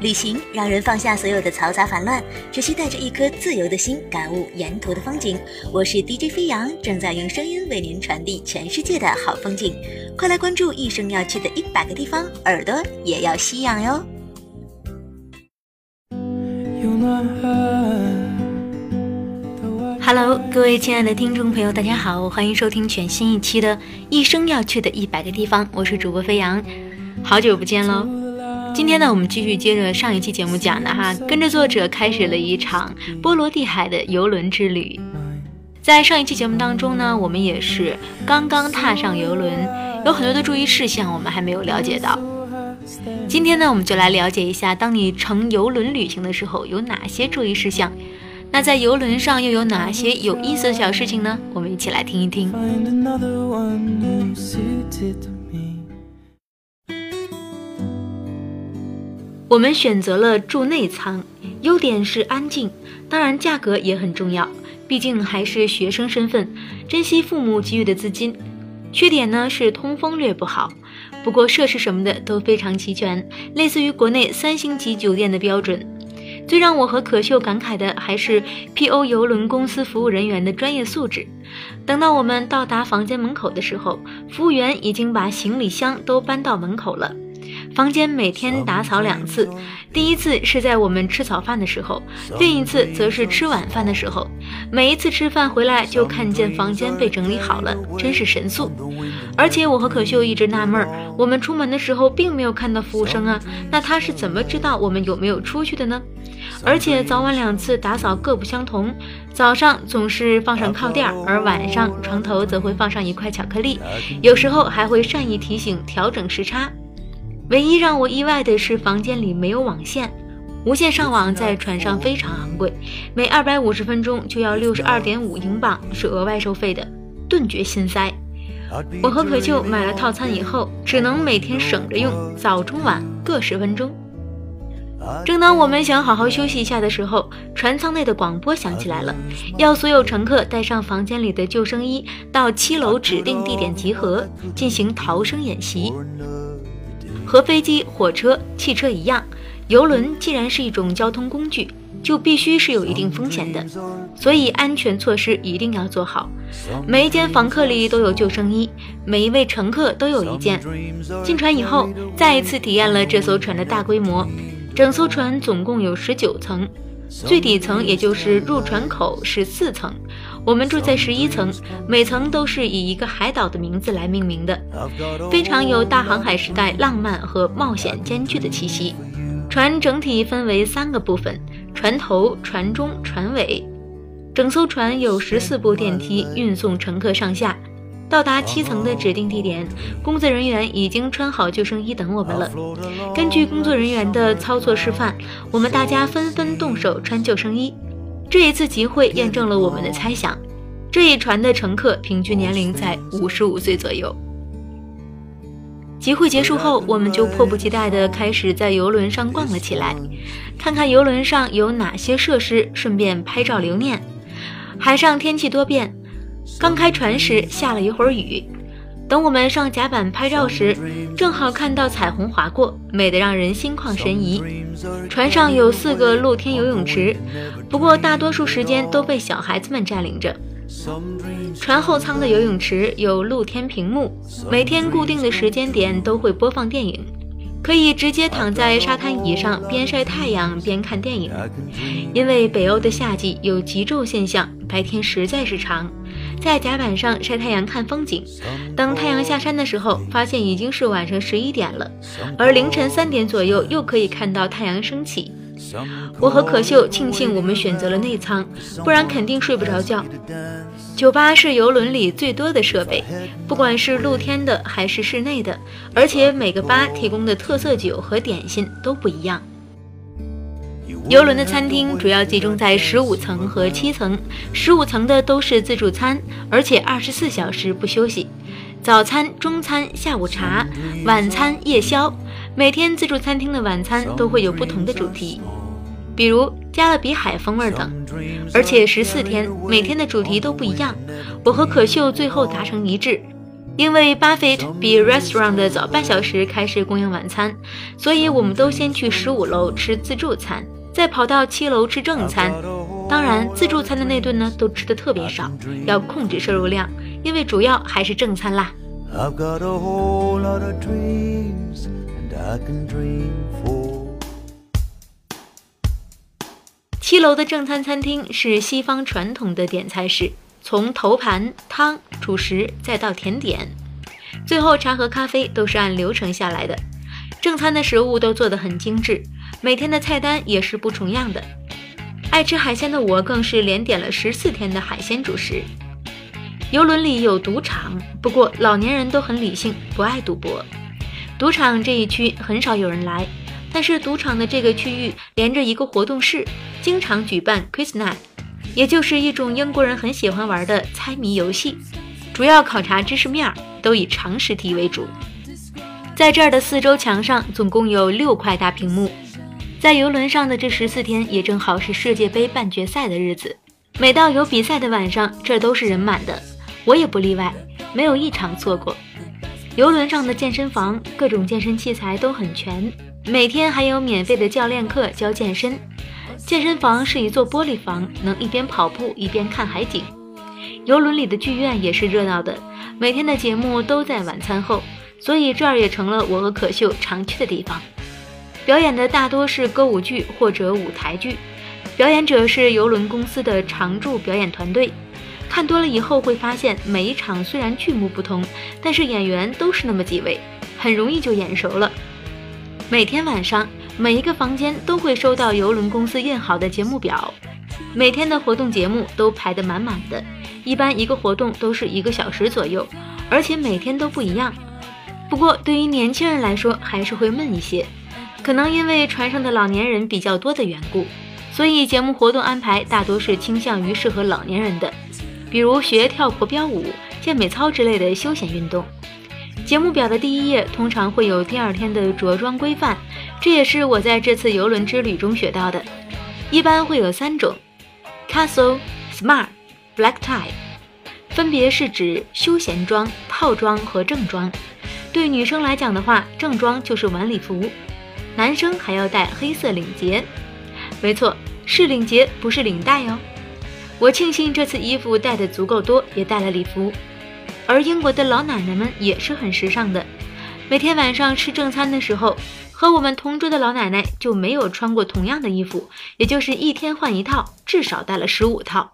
旅行让人放下所有的嘈杂烦乱，只需带着一颗自由的心，感悟沿途的风景。我是 DJ 飞扬，正在用声音为您传递全世界的好风景。快来关注一生要去的一百个地方，耳朵也要吸氧哟。Hello，各位亲爱的听众朋友，大家好，欢迎收听全新一期的《一生要去的一百个地方》，我是主播飞扬，好久不见喽。今天呢，我们继续接着上一期节目讲的哈，跟着作者开始了一场波罗的海的游轮之旅。在上一期节目当中呢，我们也是刚刚踏上游轮，有很多的注意事项我们还没有了解到。今天呢，我们就来了解一下，当你乘游轮旅行的时候有哪些注意事项。那在游轮上又有哪些有意思的小事情呢？我们一起来听一听。我们选择了住内舱，优点是安静，当然价格也很重要，毕竟还是学生身份，珍惜父母给予的资金。缺点呢是通风略不好，不过设施什么的都非常齐全，类似于国内三星级酒店的标准。最让我和可秀感慨的还是 P.O 游轮公司服务人员的专业素质。等到我们到达房间门口的时候，服务员已经把行李箱都搬到门口了。房间每天打扫两次，第一次是在我们吃早饭的时候，另一次则是吃晚饭的时候。每一次吃饭回来就看见房间被整理好了，真是神速。而且我和可秀一直纳闷，我们出门的时候并没有看到服务生啊，那他是怎么知道我们有没有出去的呢？而且早晚两次打扫各不相同，早上总是放上靠垫，而晚上床头则会放上一块巧克力，有时候还会善意提醒调整时差。唯一让我意外的是，房间里没有网线，无线上网在船上非常昂贵，每二百五十分钟就要六十二点五英镑，是额外收费的，顿觉心塞。我和可秀买了套餐以后，只能每天省着用，早中晚各十分钟。正当我们想好好休息一下的时候，船舱内的广播响起来了，要所有乘客带上房间里的救生衣，到七楼指定地点集合，进行逃生演习。和飞机、火车、汽车一样，游轮既然是一种交通工具，就必须是有一定风险的，所以安全措施一定要做好。每一间房客里都有救生衣，每一位乘客都有一件。进船以后，再一次体验了这艘船的大规模。整艘船总共有十九层，最底层也就是入船口是四层。我们住在十一层，每层都是以一个海岛的名字来命名的，非常有大航海时代浪漫和冒险兼具的气息。船整体分为三个部分：船头、船中、船尾。整艘船有十四部电梯运送乘客上下。到达七层的指定地点，工作人员已经穿好救生衣等我们了。根据工作人员的操作示范，我们大家纷纷动手穿救生衣。这一次集会验证了我们的猜想，这一船的乘客平均年龄在五十五岁左右。集会结束后，我们就迫不及待地开始在游轮上逛了起来，看看游轮上有哪些设施，顺便拍照留念。海上天气多变，刚开船时下了一会儿雨，等我们上甲板拍照时，正好看到彩虹划过，美得让人心旷神怡。船上有四个露天游泳池，不过大多数时间都被小孩子们占领着。船后舱的游泳池有露天屏幕，每天固定的时间点都会播放电影，可以直接躺在沙滩椅上边晒太阳边看电影。因为北欧的夏季有极昼现象，白天实在是长。在甲板上晒太阳看风景，等太阳下山的时候，发现已经是晚上十一点了，而凌晨三点左右又可以看到太阳升起。我和可秀庆幸我们选择了内舱，不然肯定睡不着觉。酒吧是游轮里最多的设备，不管是露天的还是室内的，而且每个吧提供的特色酒和点心都不一样。游轮的餐厅主要集中在十五层和七层，十五层的都是自助餐，而且二十四小时不休息。早餐、中餐、下午茶、晚餐、夜宵，每天自助餐厅的晚餐都会有不同的主题，比如加勒比海风味等，而且十四天每天的主题都不一样。我和可秀最后达成一致，因为巴菲特比 restaurant 的早半小时开始供应晚餐，所以我们都先去十五楼吃自助餐，再跑到七楼吃正餐。当然，自助餐的那顿呢，都吃的特别少，要控制摄入量，因为主要还是正餐啦。七楼的正餐餐厅是西方传统的点菜式。从头盘、汤、主食再到甜点，最后茶和咖啡都是按流程下来的。正餐的食物都做得很精致，每天的菜单也是不重样的。爱吃海鲜的我更是连点了十四天的海鲜主食。游轮里有赌场，不过老年人都很理性，不爱赌博。赌场这一区很少有人来，但是赌场的这个区域连着一个活动室，经常举办 quiz night。也就是一种英国人很喜欢玩的猜谜游戏，主要考察知识面儿，都以常识题为主。在这儿的四周墙上总共有六块大屏幕。在游轮上的这十四天也正好是世界杯半决赛的日子，每到有比赛的晚上，这都是人满的，我也不例外，没有一场错过。游轮上的健身房各种健身器材都很全，每天还有免费的教练课教健身。健身房是一座玻璃房，能一边跑步一边看海景。游轮里的剧院也是热闹的，每天的节目都在晚餐后，所以这儿也成了我和可秀常去的地方。表演的大多是歌舞剧或者舞台剧，表演者是游轮公司的常驻表演团队。看多了以后会发现，每一场虽然剧目不同，但是演员都是那么几位，很容易就眼熟了。每天晚上。每一个房间都会收到游轮公司印好的节目表，每天的活动节目都排得满满的，一般一个活动都是一个小时左右，而且每天都不一样。不过对于年轻人来说还是会闷一些，可能因为船上的老年人比较多的缘故，所以节目活动安排大多是倾向于适合老年人的，比如学跳国标舞、健美操之类的休闲运动。节目表的第一页通常会有第二天的着装规范，这也是我在这次游轮之旅中学到的。一般会有三种：Castle、Smart、Black Tie，分别是指休闲装、套装和正装。对女生来讲的话，正装就是晚礼服，男生还要戴黑色领结。没错，是领结，不是领带哦。我庆幸这次衣服带的足够多，也带了礼服。而英国的老奶奶们也是很时尚的，每天晚上吃正餐的时候，和我们同桌的老奶奶就没有穿过同样的衣服，也就是一天换一套，至少带了十五套。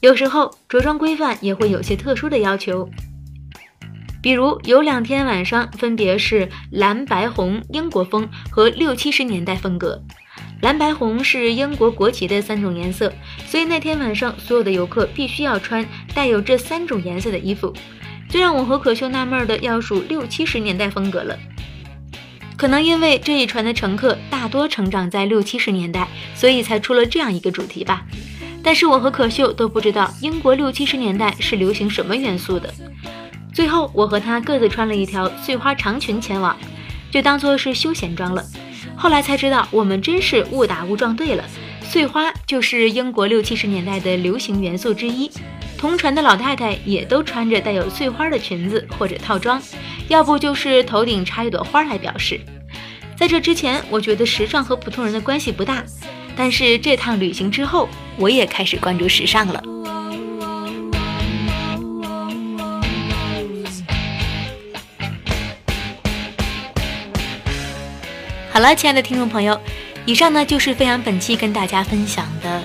有时候着装规范也会有些特殊的要求，比如有两天晚上分别是蓝白红英国风和六七十年代风格。蓝白红是英国国旗的三种颜色，所以那天晚上所有的游客必须要穿带有这三种颜色的衣服。最让我和可秀纳闷的要数六七十年代风格了，可能因为这一船的乘客大多成长在六七十年代，所以才出了这样一个主题吧。但是我和可秀都不知道英国六七十年代是流行什么元素的。最后我和他各自穿了一条碎花长裙前往，就当做是休闲装了。后来才知道，我们真是误打误撞对了。碎花就是英国六七十年代的流行元素之一，同船的老太太也都穿着带有碎花的裙子或者套装，要不就是头顶插一朵花来表示。在这之前，我觉得时尚和普通人的关系不大，但是这趟旅行之后，我也开始关注时尚了。好了，亲爱的听众朋友，以上呢就是飞扬本期跟大家分享的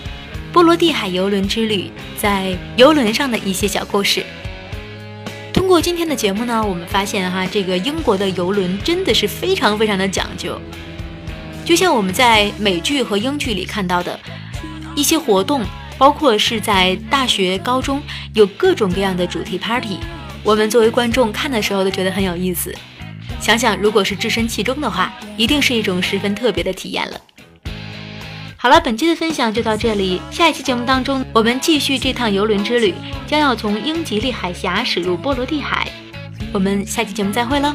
波罗的海游轮之旅，在游轮上的一些小故事。通过今天的节目呢，我们发现哈，这个英国的游轮真的是非常非常的讲究。就像我们在美剧和英剧里看到的一些活动，包括是在大学、高中有各种各样的主题 party，我们作为观众看的时候都觉得很有意思。想想，如果是置身其中的话，一定是一种十分特别的体验了。好了，本期的分享就到这里，下一期节目当中，我们继续这趟游轮之旅，将要从英吉利海峡驶入波罗的海。我们下期节目再会喽。